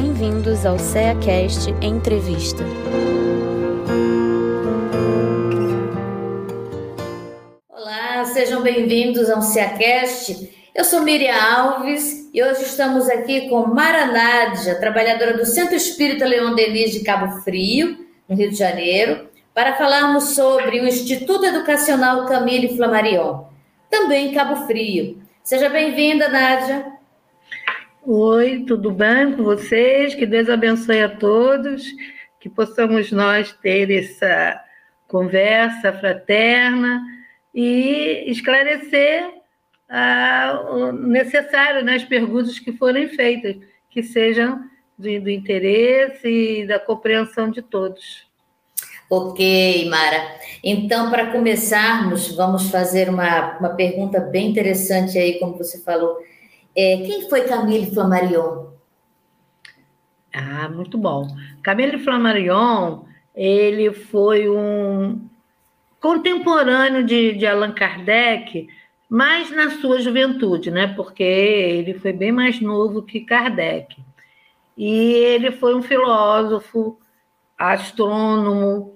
Bem-vindos ao CEACast Entrevista. Olá, sejam bem-vindos ao CEACast. Eu sou Miriam Alves e hoje estamos aqui com Mara Nádia, trabalhadora do Centro Espírita Leão Denis de Cabo Frio, no Rio de Janeiro, para falarmos sobre o Instituto Educacional Camille Flammarion, também em Cabo Frio. Seja bem-vinda, Nádia. Oi, tudo bem com vocês? Que Deus abençoe a todos, que possamos nós ter essa conversa fraterna e esclarecer ah, o necessário nas né, perguntas que forem feitas, que sejam do, do interesse e da compreensão de todos. Ok, Mara. Então, para começarmos, vamos fazer uma, uma pergunta bem interessante aí, como você falou é, quem foi Camille Flammarion? Ah, muito bom. Camille Flammarion, ele foi um contemporâneo de, de Allan Kardec, mas na sua juventude, né? Porque ele foi bem mais novo que Kardec. E ele foi um filósofo, astrônomo,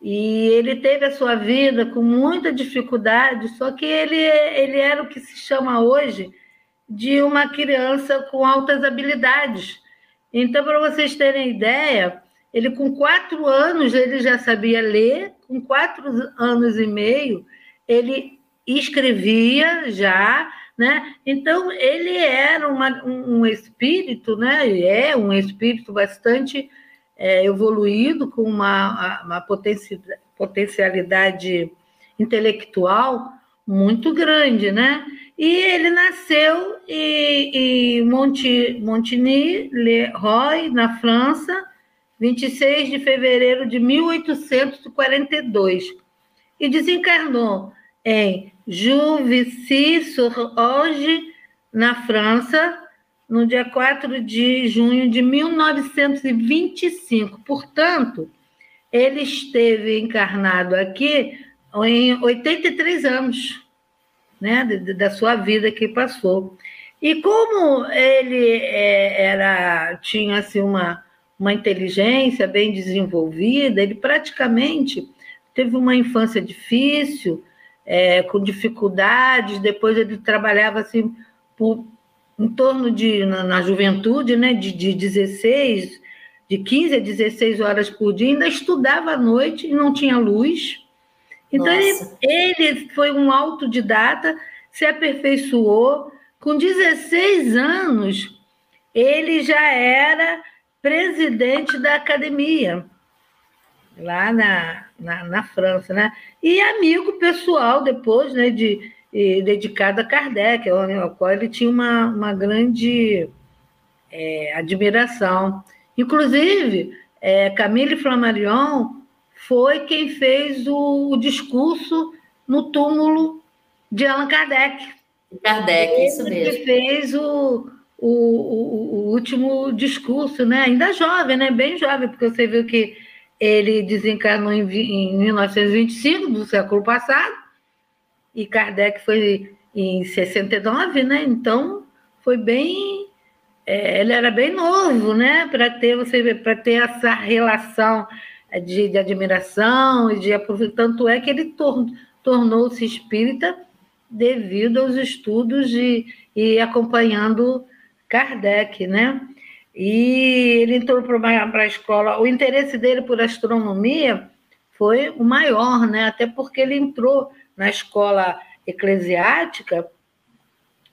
e ele teve a sua vida com muita dificuldade, só que ele, ele era o que se chama hoje de uma criança com altas habilidades. Então, para vocês terem ideia, ele com quatro anos ele já sabia ler, com quatro anos e meio ele escrevia já, né? Então ele era uma, um espírito, né? É um espírito bastante é, evoluído com uma, uma potencialidade intelectual muito grande, né? E ele nasceu em, Monti, Montigny-le-Roy, na França, 26 de fevereiro de 1842, e desencarnou em Juvisy-sur-Orge, na França, no dia 4 de junho de 1925. Portanto, ele esteve encarnado aqui em 83 anos né, da sua vida que passou. E como ele é, era tinha assim, uma, uma inteligência bem desenvolvida, ele praticamente teve uma infância difícil, é, com dificuldades, depois ele trabalhava assim por, em torno de, na, na juventude, né, de, de 16, de 15 a 16 horas por dia, ainda estudava à noite e não tinha luz, então, ele, ele, foi um autodidata, se aperfeiçoou. Com 16 anos, ele já era presidente da academia, lá na, na, na França, né? E amigo pessoal depois, né, de, de dedicado a Kardec, ao qual ele tinha uma, uma grande é, admiração. Inclusive, é, Camille Flammarion foi quem fez o, o discurso no túmulo de Allan Kardec. Kardec, Ele isso mesmo. Que fez o, o, o, o, último discurso, né? ainda jovem, né? bem jovem, porque você viu que ele desencarnou em, em 1925, do século passado, e Kardec foi em 69, né? Então foi bem. É, ele era bem novo, né? Para ter, você para ter essa relação de, de admiração e de tanto é que ele tor, tornou-se espírita devido aos estudos de, e acompanhando Kardec, né? E ele entrou para a escola. O interesse dele por astronomia foi o maior, né? Até porque ele entrou na escola eclesiástica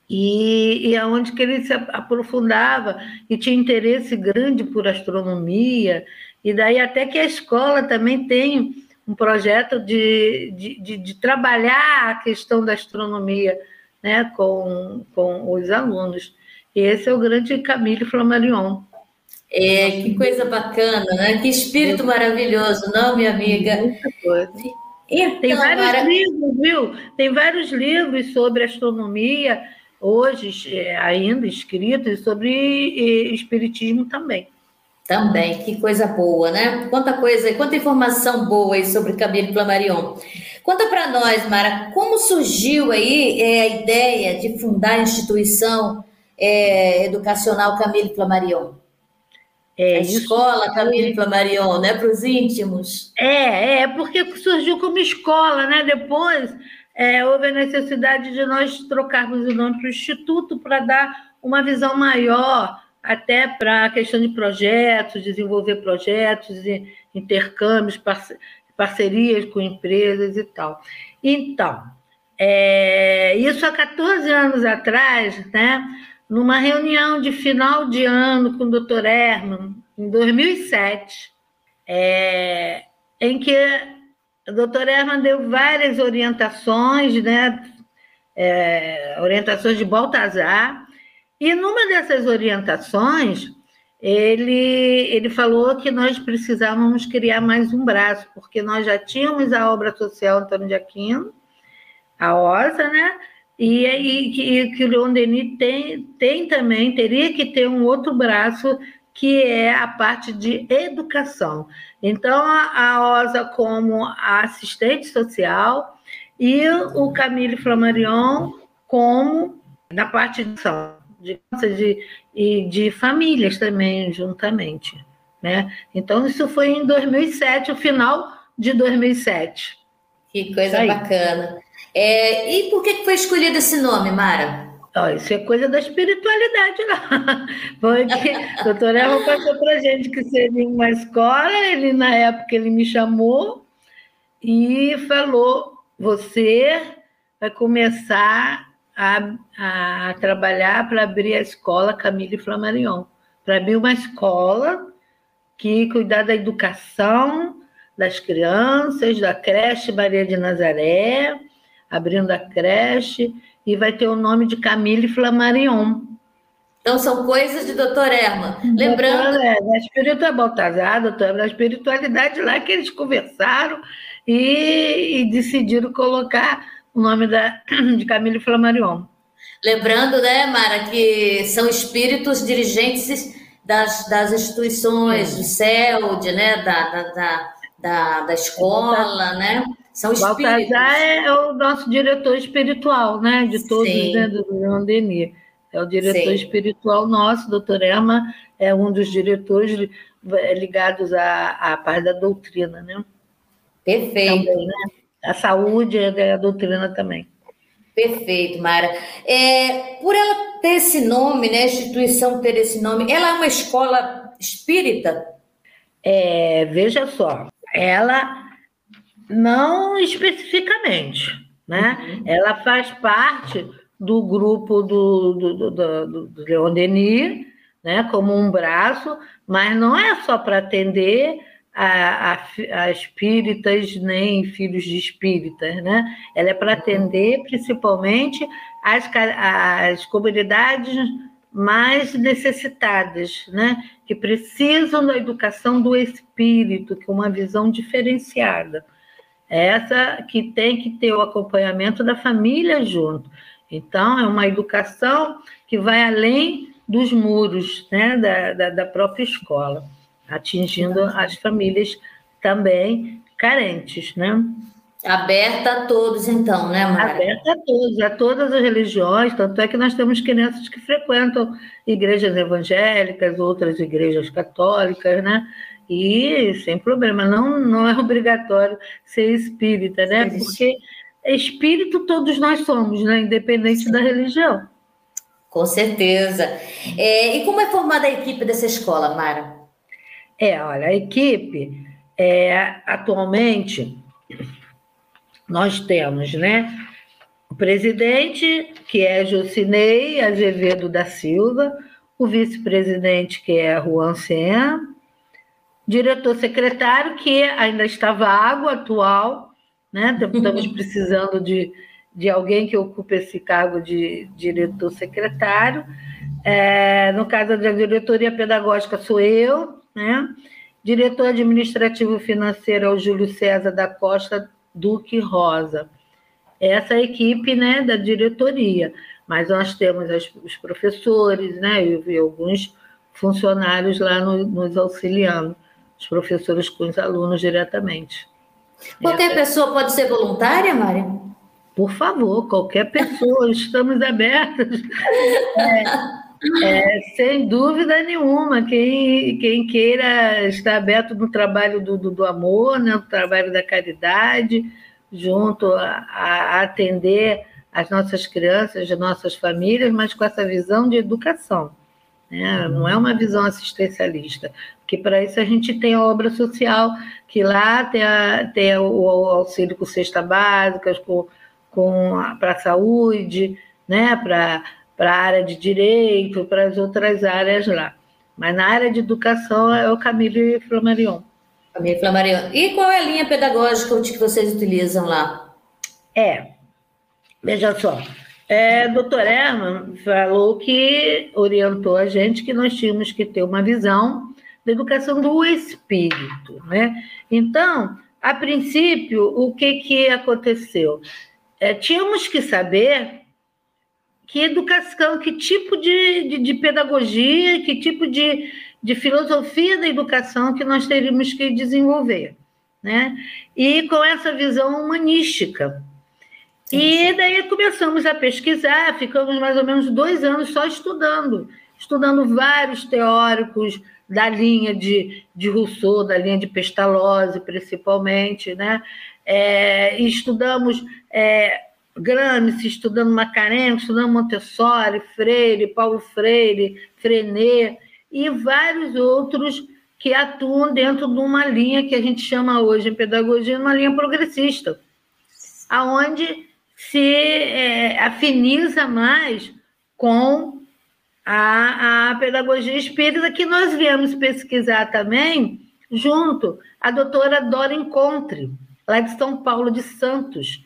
e, e aonde que ele se aprofundava e tinha interesse grande por astronomia e daí até que a escola também tem um projeto de, de, de, de trabalhar a questão da astronomia né, com, com os alunos. E esse é o grande Camille Flammarion. É, que coisa bacana, né? Que espírito maravilhoso, não, minha amiga? Muita coisa. Então, tem vários Mara... livros, viu? Tem vários livros sobre astronomia, hoje é, ainda escritos, sobre espiritismo também. Também, que coisa boa, né? Quanta coisa, quanta informação boa aí sobre Camille Flammarion. Conta para nós, Mara, como surgiu aí é, a ideia de fundar a instituição é, educacional Camille Flammarion? É, a escola Camille Flammarion, né? Para os íntimos. É, é, porque surgiu como escola, né? Depois é, houve a necessidade de nós trocarmos o nome para o Instituto para dar uma visão maior até para a questão de projetos, desenvolver projetos, intercâmbios, parcerias com empresas e tal. Então, é, isso há 14 anos atrás, né, numa reunião de final de ano com o Dr. Herman, em 2007, é, em que o Dr. Herman deu várias orientações, né, é, orientações de Baltazar, e numa dessas orientações, ele, ele falou que nós precisávamos criar mais um braço, porque nós já tínhamos a obra social Antônio de Aquino, a OSA, né? E, e, que o Leon Denis tem, tem também, teria que ter um outro braço, que é a parte de educação. Então, a, a OSA como assistente social e o Camille Flammarion como na parte de de, de, e de famílias também, juntamente. Né? Então, isso foi em 2007, o final de 2007. Que coisa bacana. É, e por que foi escolhido esse nome, Mara? Oh, isso é coisa da espiritualidade lá. Porque o doutor Elmo passou para a gente que seria uma escola, ele na época ele me chamou e falou: você vai começar a, a trabalhar para abrir a escola Camille Flammarion, para abrir uma escola que cuidar da educação das crianças, da creche Maria de Nazaré, abrindo a creche, e vai ter o nome de Camille Flammarion. Então, são coisas de doutor Erma. Lembrando. É, da espiritualidade, Baltazar, doutor, da espiritualidade lá que eles conversaram e, e decidiram colocar o nome da, de Camille Flammarion. Lembrando, né, Mara, que são espíritos dirigentes das, das instituições do CELD, né, da, da, da, da, escola, né? São espíritos. Baltazar é o nosso diretor espiritual, né, de todos, Sim. né, do Leon Denis. É o diretor Sim. espiritual nosso, doutor Emma, é um dos diretores ligados à, à parte da doutrina, né? Perfeito. Também, né? A saúde e a doutrina também. Perfeito, Mara. É, por ela ter esse nome, né, a instituição ter esse nome, ela é uma escola espírita? É, veja só, ela não especificamente, né? Uhum. Ela faz parte do grupo do, do, do, do Leon Denis, né, como um braço, mas não é só para atender a, a, a, espíritas nem filhos de espíritas, né? Ela é para atender principalmente as, as comunidades mais necessitadas, né? Que precisam da educação do espírito, que é uma visão diferenciada. Essa que tem que ter o acompanhamento da família junto. Então, é uma educação que vai além dos muros né, da, da, da própria escola atingindo as famílias também carentes, né? Aberta a todos, então, né, Mara? Aberta a todos, a todas as religiões, tanto é que nós temos crianças que frequentam igrejas evangélicas, outras igrejas católicas, né? E sem problema, não, não é obrigatório ser espírita, né? Porque espírito todos nós somos, né? Independente Sim. da religião. Com certeza. É, e como é formada a equipe dessa escola, Mara? É, olha, a equipe, é, atualmente, nós temos, né? O presidente, que é Jocinei Azevedo da Silva, o vice-presidente, que é Juan Sen, diretor-secretário, que ainda está vago, atual, né? Estamos precisando de, de alguém que ocupe esse cargo de diretor-secretário. É, no caso da diretoria pedagógica, sou eu, né? Diretor administrativo financeiro é o Júlio César da Costa Duque Rosa. Essa é a equipe né, da diretoria, mas nós temos as, os professores né, e, e, alguns funcionários lá no, nos auxiliando, os professores com os alunos diretamente. Qualquer Essa... pessoa pode ser voluntária, Mari? Por favor, qualquer pessoa, estamos abertos. É, É, sem dúvida nenhuma, quem, quem queira estar aberto no trabalho do, do, do amor, né, no trabalho da caridade, junto a, a, atender as nossas crianças, as nossas famílias, mas com essa visão de educação. Né? Não é uma visão assistencialista, porque para isso a gente tem a obra social, que lá tem, a, tem o, auxílio com cesta básica, com, com para a saúde, né? para para a área de direito, para as outras áreas lá. Mas na área de educação é o Camille Flammarion. Camille Flammarion. E qual é a linha pedagógica que vocês utilizam lá? É, veja só, é, doutor Herman falou que orientou a gente que nós tínhamos que ter uma visão da educação do espírito, né? Então, a princípio, o que, que aconteceu? É, tínhamos que saber que educação, que tipo de, de, de pedagogia, que tipo de, de filosofia da educação que nós teríamos que desenvolver. Né? E com essa visão humanística. Sim, sim. E daí começamos a pesquisar, ficamos mais ou menos dois anos só estudando, estudando vários teóricos da linha de, de Rousseau, da linha de Pestalozzi, principalmente, né? É, estudamos é, Gramsci, estudando Macarenhos, estudando Montessori, Freire, Paulo Freire, Frenet e vários outros que atuam dentro de uma linha que a gente chama hoje em pedagogia uma linha progressista, aonde se é, afiniza mais com a, a pedagogia espírita que nós viemos pesquisar também junto à doutora Dora Encontre, lá de São Paulo de Santos,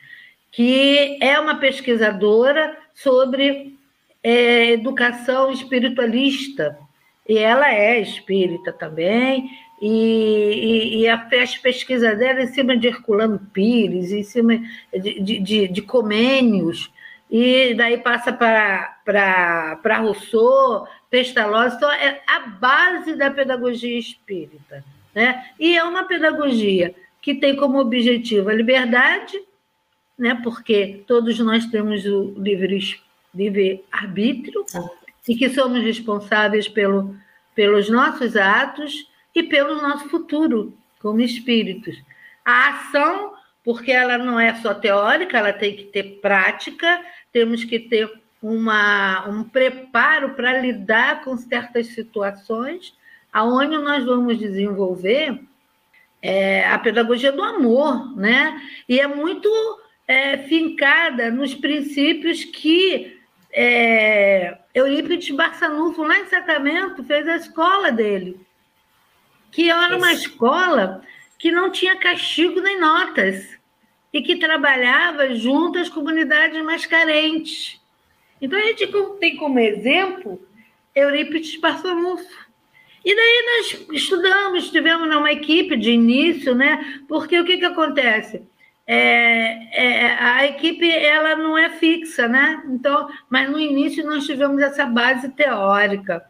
que é uma pesquisadora sobre é, educação espiritualista, e ela é espírita também, e, e, e a, as pesquisas dela em cima de Herculano Pires, em cima de, de, de, de Comênios, e daí passa para Rousseau, Pestalozzi, então é a base da pedagogia espírita. Né? E é uma pedagogia que tem como objetivo a liberdade, né? porque todos nós temos o livre, livre arbítrio e que somos responsáveis pelo, pelos nossos atos e pelo nosso futuro como espíritos. A ação, porque ela não é só teórica, ela tem que ter prática, temos que ter uma, um preparo para lidar com certas situações, aonde nós vamos desenvolver é, a pedagogia do amor, né? E é muito é, fincada nos princípios que é, Eurípides Barçanufo, lá em Sacramento, fez a escola dele, que era uma escola que não tinha castigo nem notas e que trabalhava junto às comunidades mais carentes. Então, a gente tem como exemplo Eurípides Barçanufo. E daí nós estudamos, estivemos numa equipe de início, né? Porque o que, que acontece? É, é, a equipe ela não é fixa, né? Então, mas no início nós tivemos essa base teórica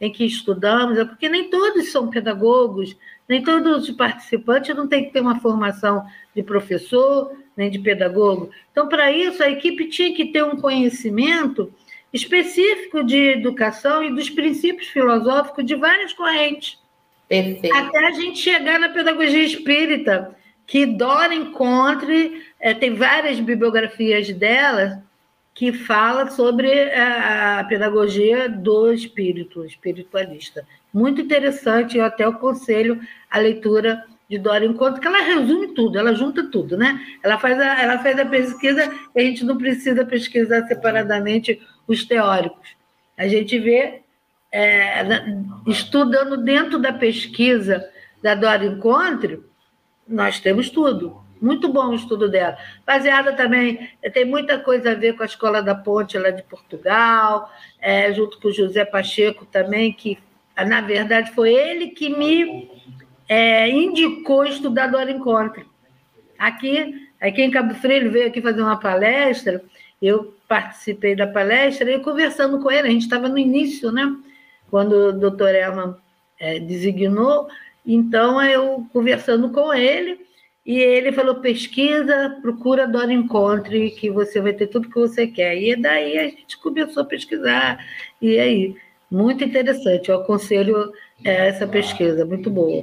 em que estudamos, é porque nem todos são pedagogos, nem todos os participantes não têm que ter uma formação de professor, nem de pedagogo. Então, para isso, a equipe tinha que ter um conhecimento específico de educação e dos princípios filosóficos de várias correntes. Perfeito. Até a gente chegar na pedagogia espírita, que Dora Encontre, é, tem várias bibliografias dela que fala sobre a, a, pedagogia do espírito, espiritualista. Muito interessante, eu até aconselho a leitura de Dora Encontro, que ela resume tudo, ela junta tudo, né? Ela faz a, ela faz a pesquisa e a gente não precisa pesquisar separadamente os teóricos. A gente vê, é, estudando dentro da pesquisa da Dora Encontro, nós temos tudo. Muito bom o estudo dela. Baseada também, tem muita coisa a ver com a Escola da Ponte lá de Portugal, é, junto com o José Pacheco também, que, na verdade, foi ele que me é, indicou estudar Dora Encontro. Aqui, aqui em Cabo Frio, veio aqui fazer uma palestra, eu participei da palestra e conversando com ele, a gente estava no início, né? Quando o doutor Herman é, designou, então, eu conversando com ele, e ele falou: pesquisa, procura Dora Encontre, que você vai ter tudo que você quer. E daí a gente começou a pesquisar. E aí, muito interessante. Eu aconselho essa pesquisa, muito boa.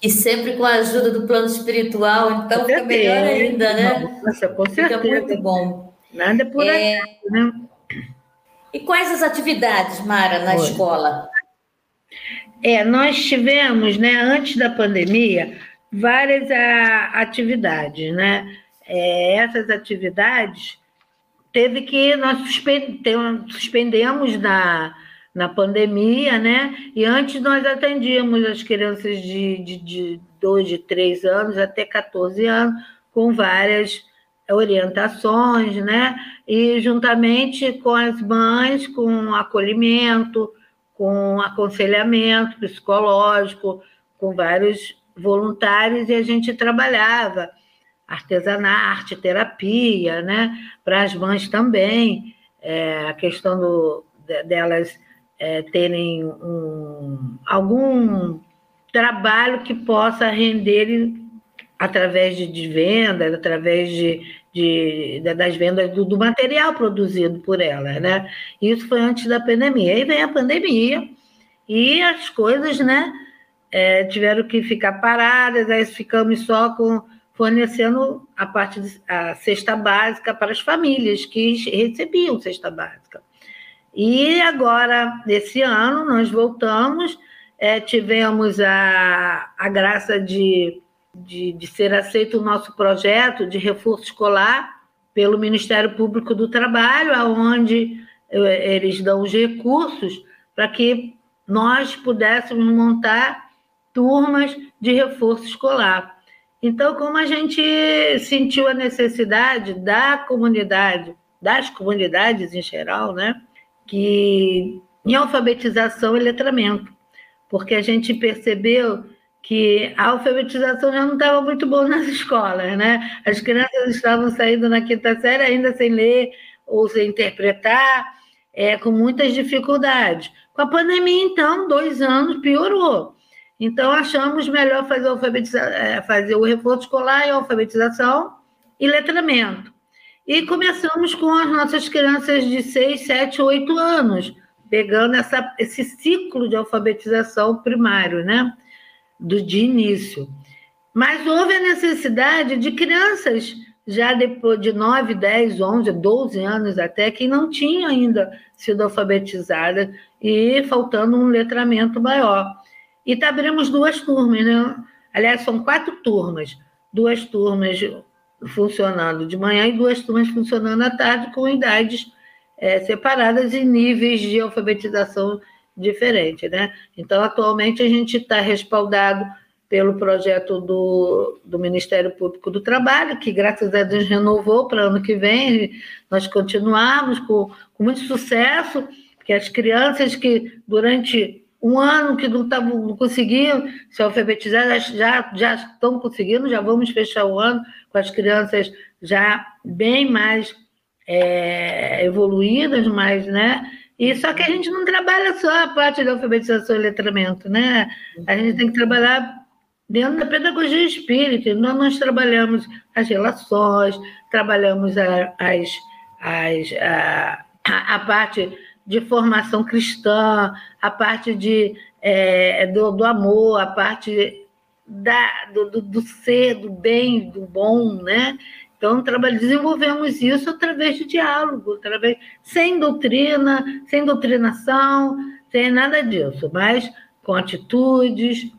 E sempre com a ajuda do plano espiritual, então fica melhor ainda, né? Nossa, com certeza. Fica muito bom. Nada por é... né? E quais as atividades, Mara, na Oi. escola? É, nós tivemos, né, antes da pandemia, várias a, atividades, né? É, essas atividades teve que nós suspendemos na, na pandemia, né? E antes nós atendíamos as crianças de, de, de 2, de 3 anos até 14 anos, com várias orientações, né? E juntamente com as mães, com acolhimento, com aconselhamento psicológico, com vários voluntários e a gente trabalhava artesanato, terapia, né? Para as mães também, é, a questão do, delas é, terem um, algum trabalho que possa render através de, de vendas, através de, de, das vendas do, do, material produzido por elas, né? Isso foi antes da pandemia. Aí vem a pandemia e as coisas, né? é, tiveram que ficar paradas, aí ficamos só com fornecendo a parte de, a cesta básica para as famílias que recebiam cesta básica. E agora, nesse ano, nós voltamos, é, tivemos a, a graça de, de, de ser aceito o nosso projeto de reforço escolar pelo Ministério Público do Trabalho, aonde é, eles dão os recursos para que nós pudéssemos montar turmas de reforço escolar. Então, como a gente sentiu a necessidade da comunidade, das comunidades em geral, né, que em alfabetização e letramento, porque a gente percebeu que a alfabetização já não estava muito boa nas escolas, né? As crianças estavam saindo na quinta série ainda sem ler ou sem interpretar, é, com muitas dificuldades. Com a pandemia, então, dois anos piorou. Então, achamos melhor fazer, é, fazer o reforço escolar e alfabetização e letramento. E começamos com as nossas crianças de 6, 7, 8 anos, pegando essa, esse ciclo de alfabetização primário, né? Do, de início. Mas houve a necessidade de crianças já depois de 9, 10, 11, 12 anos até, que não tinham ainda sido alfabetizadas e faltando um letramento maior. E tá, abrimos duas turmas, né? Aliás, são quatro turmas. Duas turmas funcionando de manhã e duas turmas funcionando à tarde, com idades é, separadas e níveis de alfabetização diferentes, né? Então, atualmente, a gente está respaldado pelo projeto do, do Ministério Público do Trabalho, que, graças a Deus, renovou para ano que vem. Nós continuamos com, com muito sucesso, porque as crianças que, durante um ano que não, tavam, não conseguiam se alfabetizar, já, já estão conseguindo, já vamos fechar o ano com as crianças já bem mais é, evoluídas, mas, né? E só que a gente não trabalha só a parte da alfabetização e letramento, né? A gente tem que trabalhar dentro da pedagogia espírita. Nós, nós trabalhamos as relações, trabalhamos a, as, as, a, a parte de formação cristã, a parte de, é, do, do, amor, a parte da, do, do, do, ser, do bem, do bom, né? Então, desenvolvemos isso através de diálogo, através, sem doutrina, sem doutrinação, sem nada disso, mas com atitudes,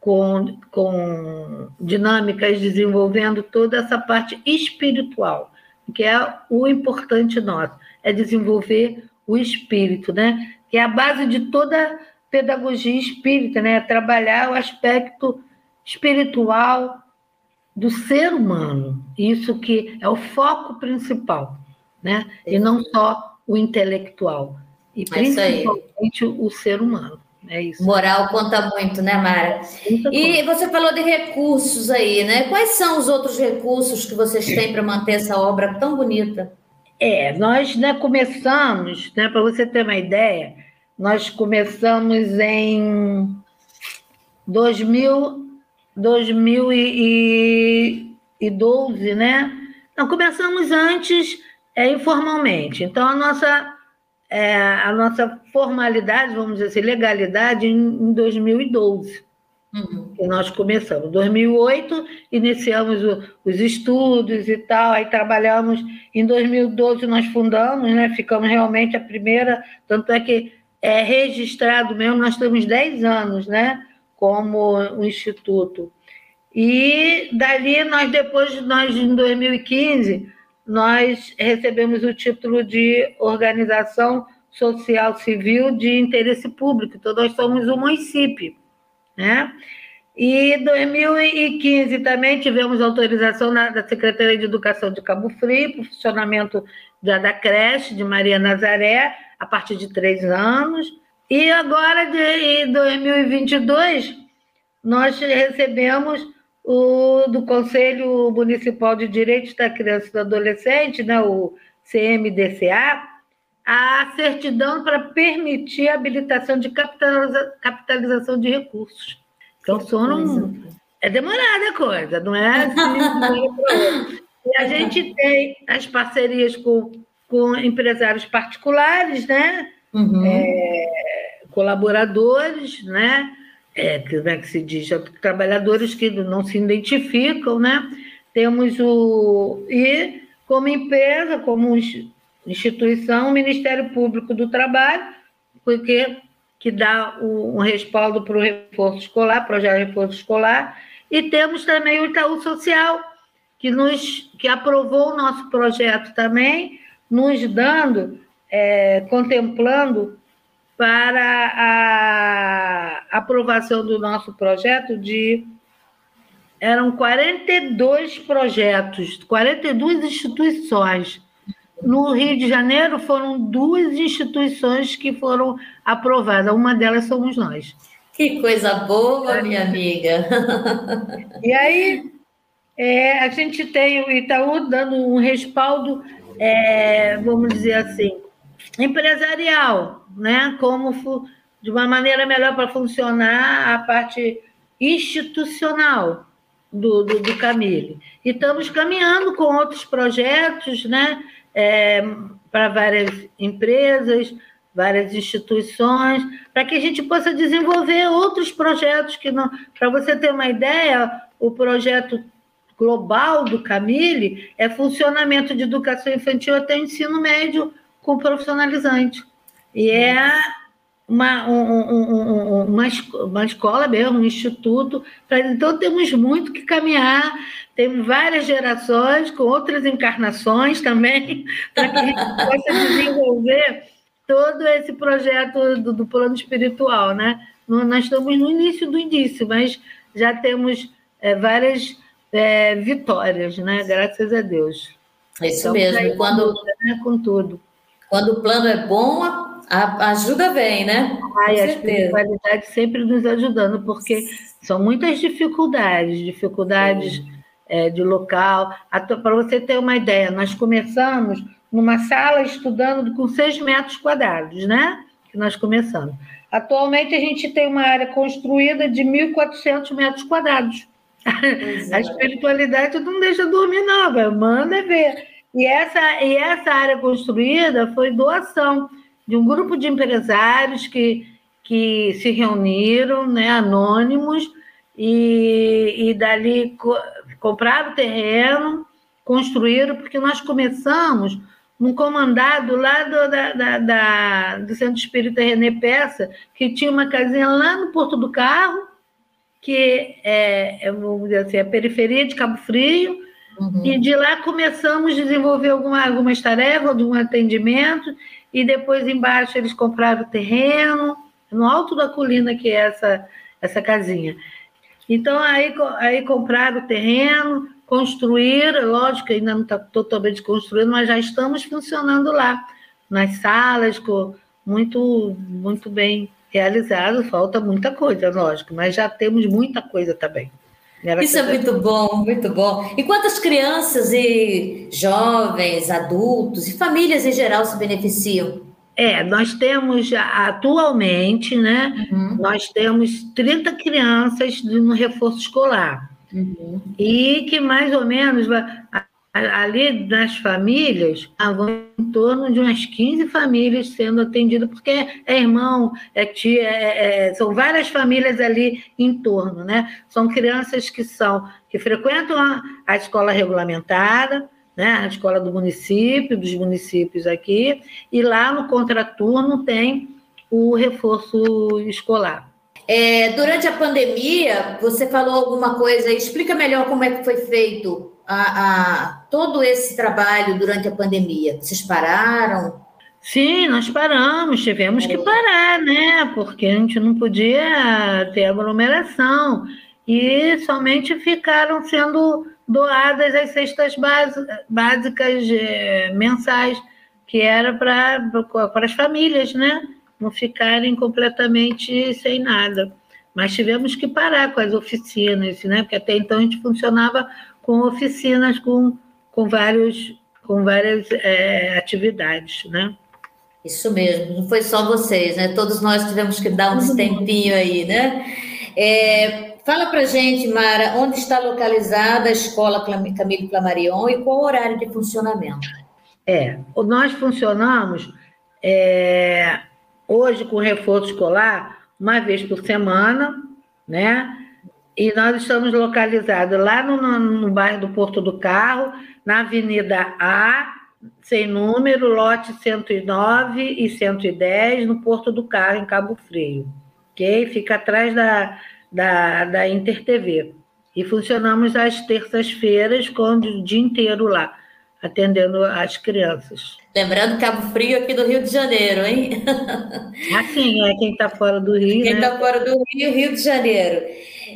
com, com dinâmicas, desenvolvendo toda essa parte espiritual, que é o importante nosso, é desenvolver o espírito, né? Que é a base de toda pedagogia espírita, né? Trabalhar o aspecto espiritual do ser humano. Isso que é o foco principal, né? E não só o intelectual. E principalmente o ser humano. É isso. Moral conta muito, né, Mara? e você falou de recursos aí, né? Quais são os outros recursos que vocês têm para manter essa obra tão bonita? É, nós né, começamos, né, para você ter uma ideia, nós começamos em 2000, 2000 e, 2012, né? Não, começamos antes, é, informalmente. Então, a nossa, é, a nossa formalidade, vamos dizer assim, legalidade, em, em 2012. Uhum. Que nós começamos. Em 2008, iniciamos o, os estudos e tal, aí trabalhamos. Em 2012, nós fundamos, né? ficamos realmente a primeira, tanto é que é registrado mesmo, nós temos 10 anos né? Como o Instituto. E dali, nós depois, nós em 2015, nós recebemos o título de Organização Social Civil de Interesse Público, então nós somos um município né? E em 2015 também tivemos autorização da Secretaria de Educação de Cabo Frio para o funcionamento da creche de Maria Nazaré, a partir de três anos. E agora, de, em 2022, nós recebemos o, do Conselho Municipal de Direitos da Criança e do Adolescente, né, o CMDCA, a certidão para permitir a habilitação de capitaliza, capitalização de recursos. Então, sono é demorada a coisa, não é assim. e a gente tem as parcerias com, com empresários particulares, né? Uhum. É, colaboradores, né? É, como é que se diz? Trabalhadores que não se identificam, né? Temos o. E como empresa, como instituição, o Ministério Público do Trabalho, porque que dá um respaldo para o reforço escolar, projeto de reforço escolar, e temos também o Itaú Social, que nos que aprovou o nosso projeto também, nos dando, é, contemplando para a aprovação do nosso projeto de eram 42 projetos, 42 instituições no Rio de Janeiro foram duas instituições que foram aprovadas, uma delas somos nós. Que coisa boa, minha amiga. E aí, é, a gente tem o Itaú dando um respaldo, é, vamos dizer assim, empresarial, né? como de uma maneira melhor para funcionar a parte institucional do, do, do Camille. E estamos caminhando com outros projetos, né? é, para várias empresas, várias instituições, para que a gente possa desenvolver outros projetos que não. Para você ter uma ideia, o projeto global do Camille é funcionamento de educação infantil até ensino médio com profissionalizante. E é uma, um, um, uma, uma escola mesmo, um instituto. Então, temos muito que caminhar, temos várias gerações com outras encarnações também, para que a gente possa desenvolver todo esse projeto do, do plano espiritual. Né? Nós estamos no início do início, mas já temos é, várias é, vitórias, né? graças a Deus. Isso então, mesmo. Quando, né? com tudo. Quando o plano é bom, a ajuda vem, né? Ai, a espiritualidade sempre nos ajudando, porque são muitas dificuldades, dificuldades é, de local. Para você ter uma ideia, nós começamos numa sala estudando com 6 metros quadrados, né? Que nós começamos. Atualmente a gente tem uma área construída de 1.400 metros quadrados. É. A espiritualidade não deixa dormir, não, manda ver. E essa, e essa área construída foi doação de um grupo de empresários que, que se reuniram, né, anônimos, e, e dali co compraram terreno, construíram, porque nós começamos num comandado lá do, da, da, da, do Centro Espírita René Peça, que tinha uma casinha lá no Porto do Carro, que é, é vamos dizer assim, a periferia de Cabo Frio, uhum. e de lá começamos a desenvolver alguma, algumas tarefas, algum atendimento, e depois embaixo eles compraram o terreno, no alto da colina que é essa, essa casinha. Então, aí, aí compraram o terreno, construíram, lógico, ainda não está totalmente construído, mas já estamos funcionando lá, nas salas, com, muito, muito bem realizado, falta muita coisa, lógico, mas já temos muita coisa também. Era Isso é muito bom, muito bom. E quantas crianças e jovens, adultos e famílias em geral se beneficiam? É, nós temos atualmente, né? Uhum. Nós temos 30 crianças no reforço escolar. Uhum. E que mais ou menos ali nas famílias, vão em torno de umas 15 famílias sendo atendidas, porque é irmão, é tia, é, é, são várias famílias ali em torno, né? São crianças que são que frequentam a, a escola regulamentada, né? A escola do município, dos municípios aqui, e lá no contraturno tem o reforço escolar. É, durante a pandemia, você falou alguma coisa, explica melhor como é que foi feito a, a, todo esse trabalho durante a pandemia. Vocês pararam? Sim, nós paramos, tivemos é. que parar, né? Porque a gente não podia ter aglomeração e somente ficaram sendo doadas as cestas básicas é, mensais, que era para as famílias, né? não ficarem completamente sem nada. Mas tivemos que parar com as oficinas, né? porque até então a gente funcionava com oficinas com, com, vários, com várias é, atividades. Né? Isso mesmo, não foi só vocês, né? Todos nós tivemos que dar uns tempinho aí, né? É, fala para gente, Mara, onde está localizada a escola Camilo Flamarion e qual o horário de funcionamento? É, nós funcionamos é, hoje com reforço escolar uma vez por semana, né? E nós estamos localizados lá no, no, bairro do Porto do Carro, na Avenida A, sem número, lote 109 e 110, no Porto do Carro, em Cabo Frio. Ok? Fica atrás da, da, da Inter TV. E funcionamos às terças-feiras, com o dia inteiro lá atendendo as crianças. Lembrando Cabo Frio aqui do Rio de Janeiro, hein? Assim, é quem está fora do Rio. Quem está né? fora do Rio, Rio de Janeiro.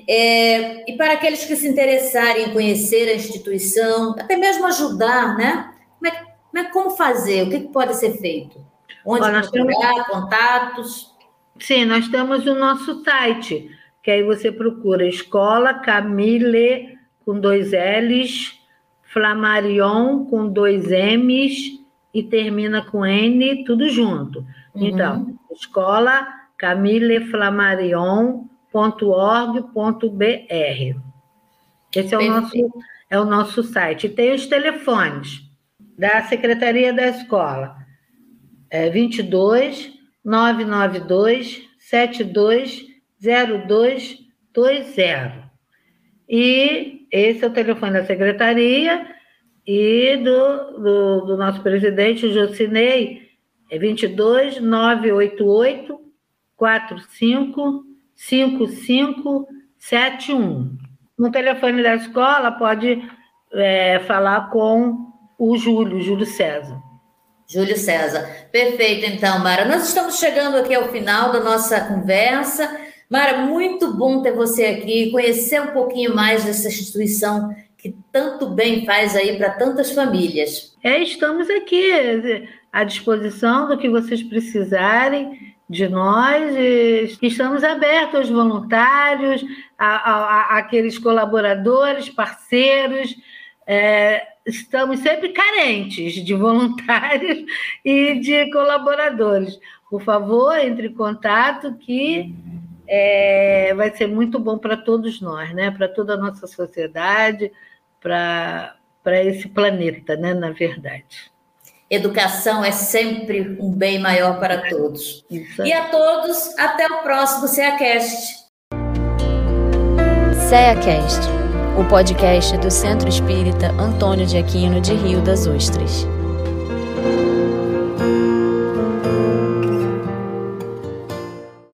É, e para aqueles que se interessarem em conhecer a instituição, até mesmo ajudar, né? Como, é, como, é, como fazer? O que, que pode ser feito? Onde Ó, procurar, temos... contatos? Sim, nós temos o nosso site, que aí você procura Escola Camille com dois L's Flamarion com dois M's e termina com N, tudo junto. Uhum. Então, escola camileflamarion.org.br. Esse é o, nosso, é o nosso site. E tem os telefones da Secretaria da Escola. É 22 992 72 0220. E esse é o telefone da secretaria e do, do, do nosso presidente, o Jocinei, é 22 988 45 5571. No telefone da escola, pode é, falar com o Júlio, Júlio César. Júlio César. Perfeito, então, Mara. Nós estamos chegando aqui ao final da nossa conversa. Mara, muito bom ter você aqui, conhecer um pouquinho mais dessa instituição que tanto bem faz aí para tantas famílias. É, estamos aqui à disposição do que vocês precisarem de nós, estamos abertos aos voluntários, a, a, a aqueles colaboradores, parceiros. É, estamos sempre carentes de voluntários e de colaboradores. Por favor, entre em contato que é, vai ser muito bom para todos nós, né? para toda a nossa sociedade, para esse planeta, né? na verdade. Educação é sempre um bem maior para todos. E a todos, até o próximo CEACast. CEACast, o podcast do Centro Espírita Antônio de Aquino de Rio das Ostras.